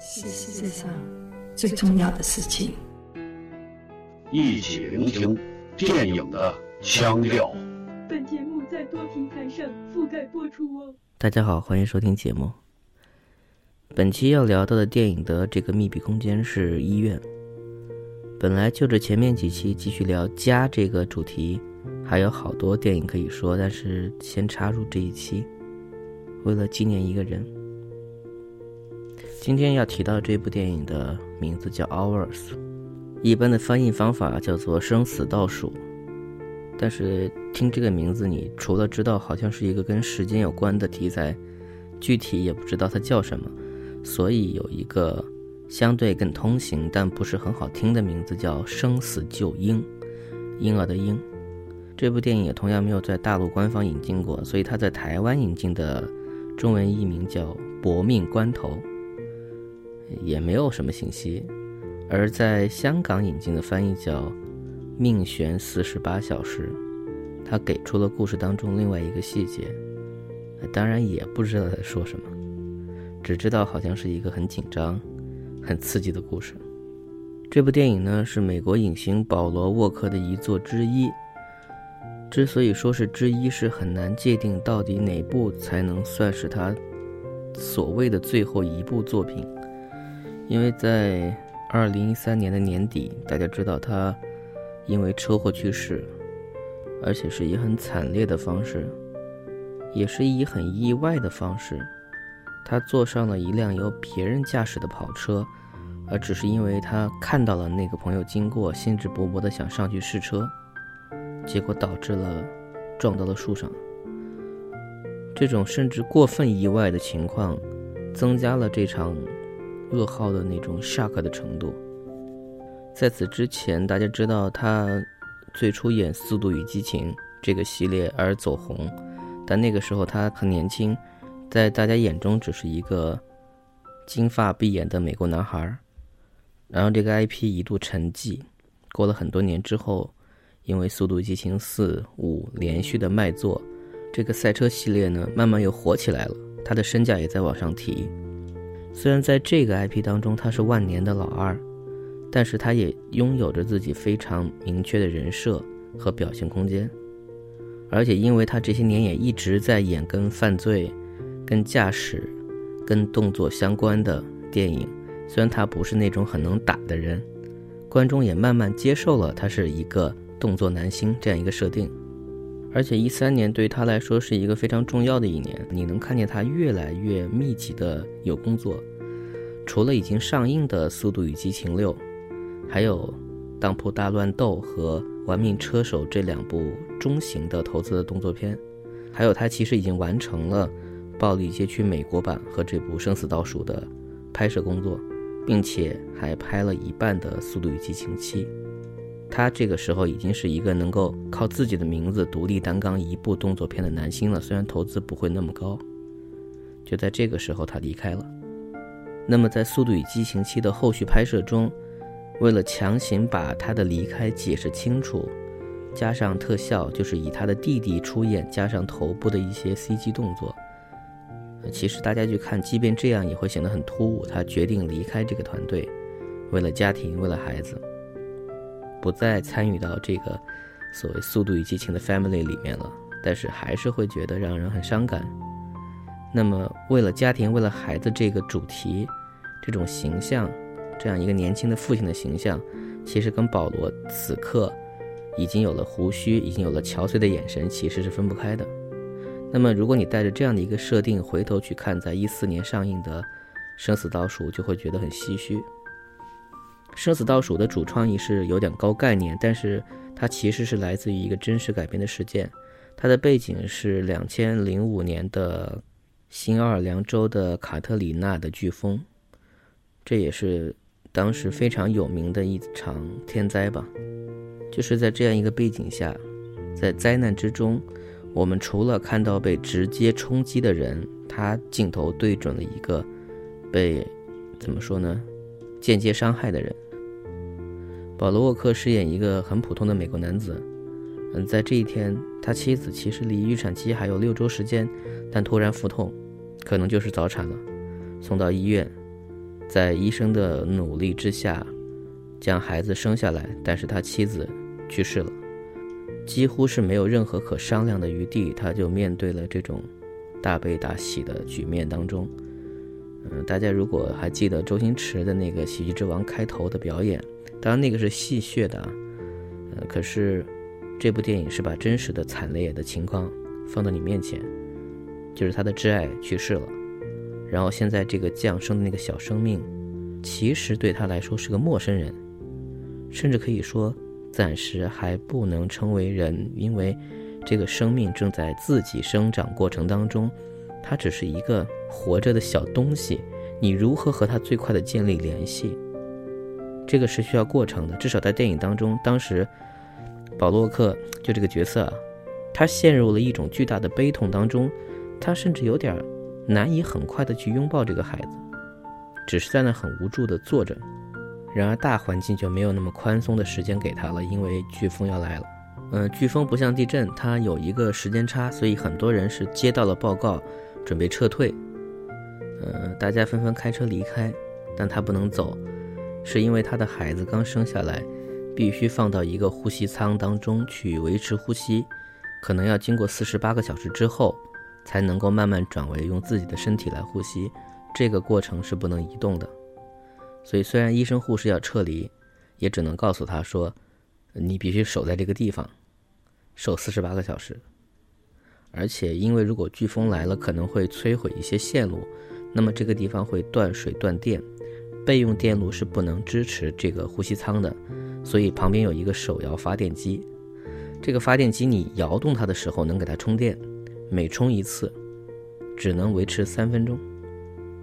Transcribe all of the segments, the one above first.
是世界上最重要的事情。一起聆听电影的腔调。本节目在多平台上覆盖播出哦。大家好，欢迎收听节目。本期要聊到的电影的这个密闭空间是医院。本来就着前面几期继续聊家这个主题，还有好多电影可以说，但是先插入这一期，为了纪念一个人。今天要提到这部电影的名字叫《Hours》，一般的翻译方法叫做“生死倒数”，但是听这个名字，你除了知道好像是一个跟时间有关的题材，具体也不知道它叫什么，所以有一个。相对更通行，但不是很好听的名字叫《生死救婴》，婴儿的婴。这部电影也同样没有在大陆官方引进过，所以它在台湾引进的中文译名叫《搏命关头》，也没有什么信息。而在香港引进的翻译叫《命悬四十八小时》，它给出了故事当中另外一个细节，当然也不知道在说什么，只知道好像是一个很紧张。很刺激的故事。这部电影呢是美国影星保罗沃克的遗作之一。之所以说是之一，是很难界定到底哪部才能算是他所谓的最后一部作品。因为在二零一三年的年底，大家知道他因为车祸去世，而且是以很惨烈的方式，也是以很意外的方式。他坐上了一辆由别人驾驶的跑车，而只是因为他看到了那个朋友经过，兴致勃勃的想上去试车，结果导致了撞到了树上。这种甚至过分意外的情况，增加了这场噩耗的那种 shock 的程度。在此之前，大家知道他最初演《速度与激情》这个系列而走红，但那个时候他很年轻。在大家眼中只是一个金发碧眼的美国男孩，然后这个 IP 一度沉寂。过了很多年之后，因为《速度与激情四》五连续的卖座，这个赛车系列呢慢慢又火起来了，他的身价也在往上提。虽然在这个 IP 当中他是万年的老二，但是他也拥有着自己非常明确的人设和表现空间，而且因为他这些年也一直在演跟犯罪。跟驾驶、跟动作相关的电影，虽然他不是那种很能打的人，观众也慢慢接受了他是一个动作男星这样一个设定。而且一三年对他来说是一个非常重要的一年，你能看见他越来越密集的有工作。除了已经上映的《速度与激情六》，还有《当铺大乱斗》和《玩命车手》这两部中型的投资的动作片，还有他其实已经完成了。暴力街区美国版和这部《生死倒数》的拍摄工作，并且还拍了一半的《速度与激情七》。他这个时候已经是一个能够靠自己的名字独立担纲一部动作片的男星了，虽然投资不会那么高。就在这个时候，他离开了。那么在《速度与激情七》的后续拍摄中，为了强行把他的离开解释清楚，加上特效，就是以他的弟弟出演，加上头部的一些 CG 动作。其实大家去看，即便这样也会显得很突兀。他决定离开这个团队，为了家庭，为了孩子，不再参与到这个所谓《速度与激情》的 family 里面了。但是还是会觉得让人很伤感。那么，为了家庭，为了孩子这个主题，这种形象，这样一个年轻的父亲的形象，其实跟保罗此刻已经有了胡须，已经有了憔悴的眼神，其实是分不开的。那么，如果你带着这样的一个设定回头去看，在一四年上映的《生死倒数》，就会觉得很唏嘘。《生死倒数》的主创意是有点高概念，但是它其实是来自于一个真实改编的事件。它的背景是两千零五年的新奥尔良州的卡特里娜的飓风，这也是当时非常有名的一场天灾吧。就是在这样一个背景下，在灾难之中。我们除了看到被直接冲击的人，他镜头对准了一个被怎么说呢？间接伤害的人。保罗沃克饰演一个很普通的美国男子。嗯，在这一天，他妻子其实离预产期还有六周时间，但突然腹痛，可能就是早产了，送到医院。在医生的努力之下，将孩子生下来，但是他妻子去世了，几乎是没有任何可商量的余地，他就面对了这种大悲大喜的局面当中。嗯，大家如果还记得周星驰的那个《喜剧之王》开头的表演，当然那个是戏谑的，呃，可是这部电影是把真实的惨烈的情况放到你面前，就是他的挚爱去世了。然后现在这个降生的那个小生命，其实对他来说是个陌生人，甚至可以说暂时还不能称为人，因为这个生命正在自己生长过程当中，它只是一个活着的小东西。你如何和它最快的建立联系？这个是需要过程的。至少在电影当中，当时保洛克就这个角色啊，他陷入了一种巨大的悲痛当中，他甚至有点。难以很快的去拥抱这个孩子，只是在那很无助的坐着。然而大环境就没有那么宽松的时间给他了，因为飓风要来了。嗯，飓风不像地震，它有一个时间差，所以很多人是接到了报告，准备撤退。呃，大家纷纷开车离开，但他不能走，是因为他的孩子刚生下来，必须放到一个呼吸舱当中去维持呼吸，可能要经过四十八个小时之后。才能够慢慢转为用自己的身体来呼吸，这个过程是不能移动的。所以虽然医生护士要撤离，也只能告诉他说：“你必须守在这个地方，守四十八个小时。而且因为如果飓风来了，可能会摧毁一些线路，那么这个地方会断水断电，备用电路是不能支持这个呼吸舱的。所以旁边有一个手摇发电机，这个发电机你摇动它的时候能给它充电。”每充一次，只能维持三分钟，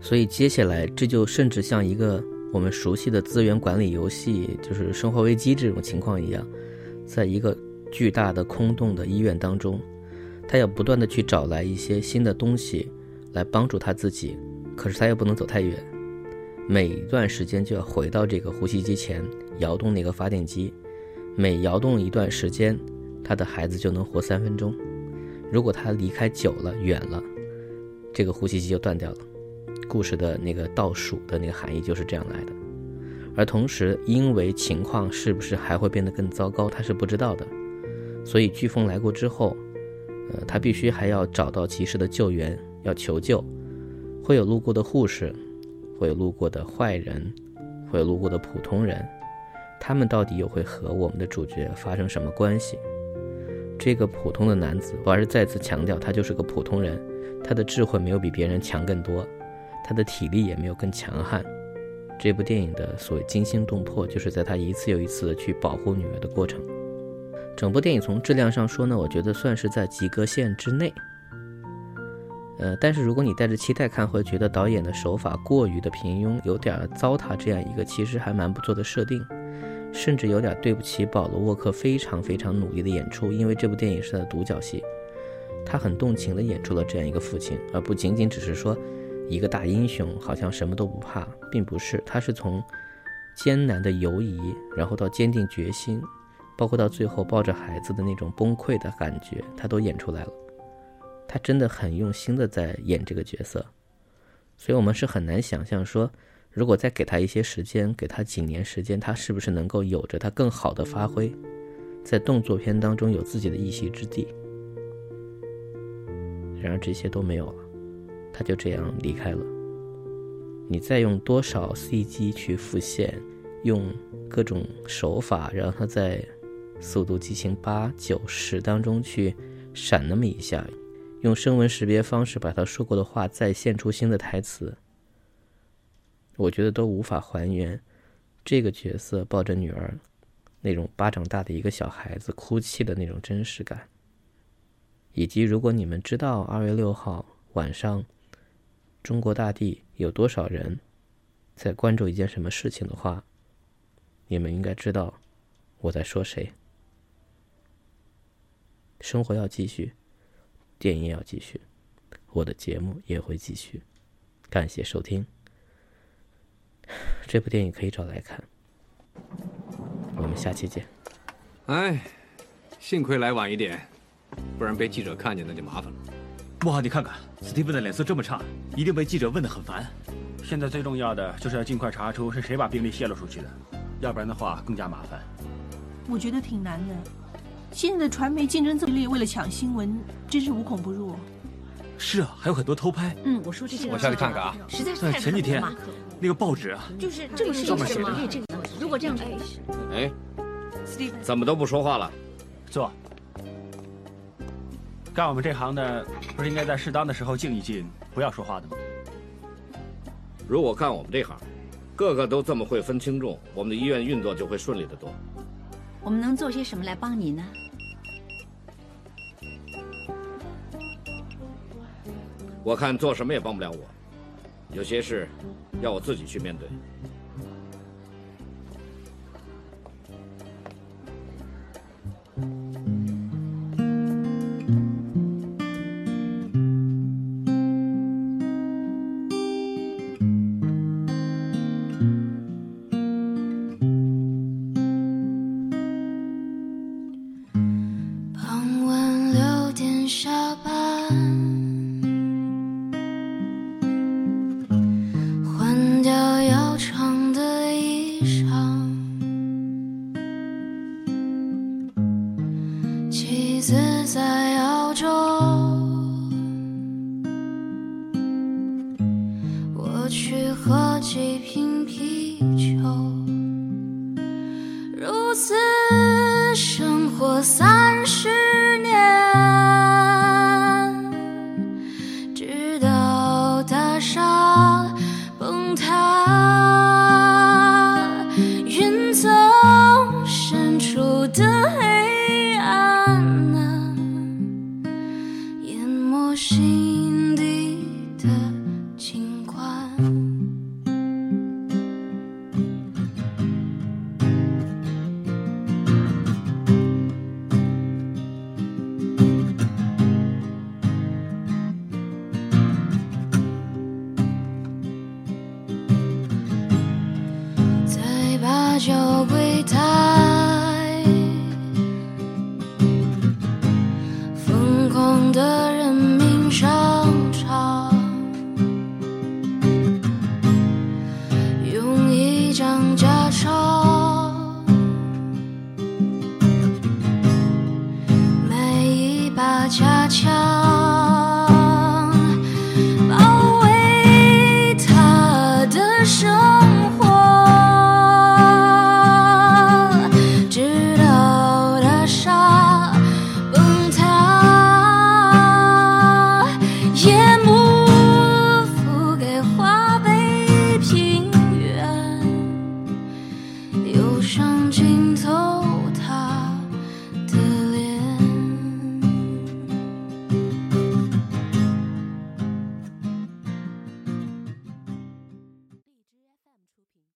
所以接下来这就甚至像一个我们熟悉的资源管理游戏，就是《生化危机》这种情况一样，在一个巨大的空洞的医院当中，他要不断的去找来一些新的东西来帮助他自己，可是他又不能走太远，每一段时间就要回到这个呼吸机前摇动那个发电机，每摇动一段时间，他的孩子就能活三分钟。如果他离开久了、远了，这个呼吸机就断掉了。故事的那个倒数的那个含义就是这样来的。而同时，因为情况是不是还会变得更糟糕，他是不知道的。所以飓风来过之后，呃，他必须还要找到及时的救援，要求救。会有路过的护士，会有路过的坏人，会有路过的普通人，他们到底又会和我们的主角发生什么关系？这个普通的男子，我还是再次强调，他就是个普通人，他的智慧没有比别人强更多，他的体力也没有更强悍。这部电影的所谓惊心动魄，就是在他一次又一次的去保护女儿的过程。整部电影从质量上说呢，我觉得算是在及格线之内。呃，但是如果你带着期待看，会觉得导演的手法过于的平庸，有点糟蹋这样一个其实还蛮不错的设定。甚至有点对不起保罗沃克非常非常努力的演出，因为这部电影是他的独角戏，他很动情的演出了这样一个父亲，而不仅仅只是说一个大英雄好像什么都不怕，并不是，他是从艰难的犹疑，然后到坚定决心，包括到最后抱着孩子的那种崩溃的感觉，他都演出来了，他真的很用心的在演这个角色，所以我们是很难想象说。如果再给他一些时间，给他几年时间，他是不是能够有着他更好的发挥，在动作片当中有自己的一席之地？然而这些都没有了，他就这样离开了。你再用多少 CG 去复现，用各种手法让他在《速度激情八》《九十》当中去闪那么一下，用声纹识别方式把他说过的话再现出新的台词。我觉得都无法还原这个角色抱着女儿那种巴掌大的一个小孩子哭泣的那种真实感，以及如果你们知道二月六号晚上中国大地有多少人在关注一件什么事情的话，你们应该知道我在说谁。生活要继续，电影要继续，我的节目也会继续。感谢收听。这部电影可以找来看，我们下期见。哎，幸亏来晚一点，不然被记者看见那就麻烦了。不好，你看看，斯蒂芬的脸色这么差，一定被记者问得很烦。现在最重要的就是要尽快查出是谁把病例泄露出去的，要不然的话更加麻烦。我觉得挺难的。现在的传媒竞争这么激烈，为了抢新闻，真是无孔不入。是啊，还有很多偷拍。嗯，我说这些，我下去看看啊。实在是太，前几天那个报纸啊，就是这个事情是吗？这个，如果这样，哎，怎么都不说话了？坐。干我们这行的，不是应该在适当的时候静一静，不要说话的吗？如果干我们这行，个个都这么会分轻重，我们的医院运作就会顺利得多。我们能做些什么来帮你呢？我看做什么也帮不了我，有些事要我自己去面对。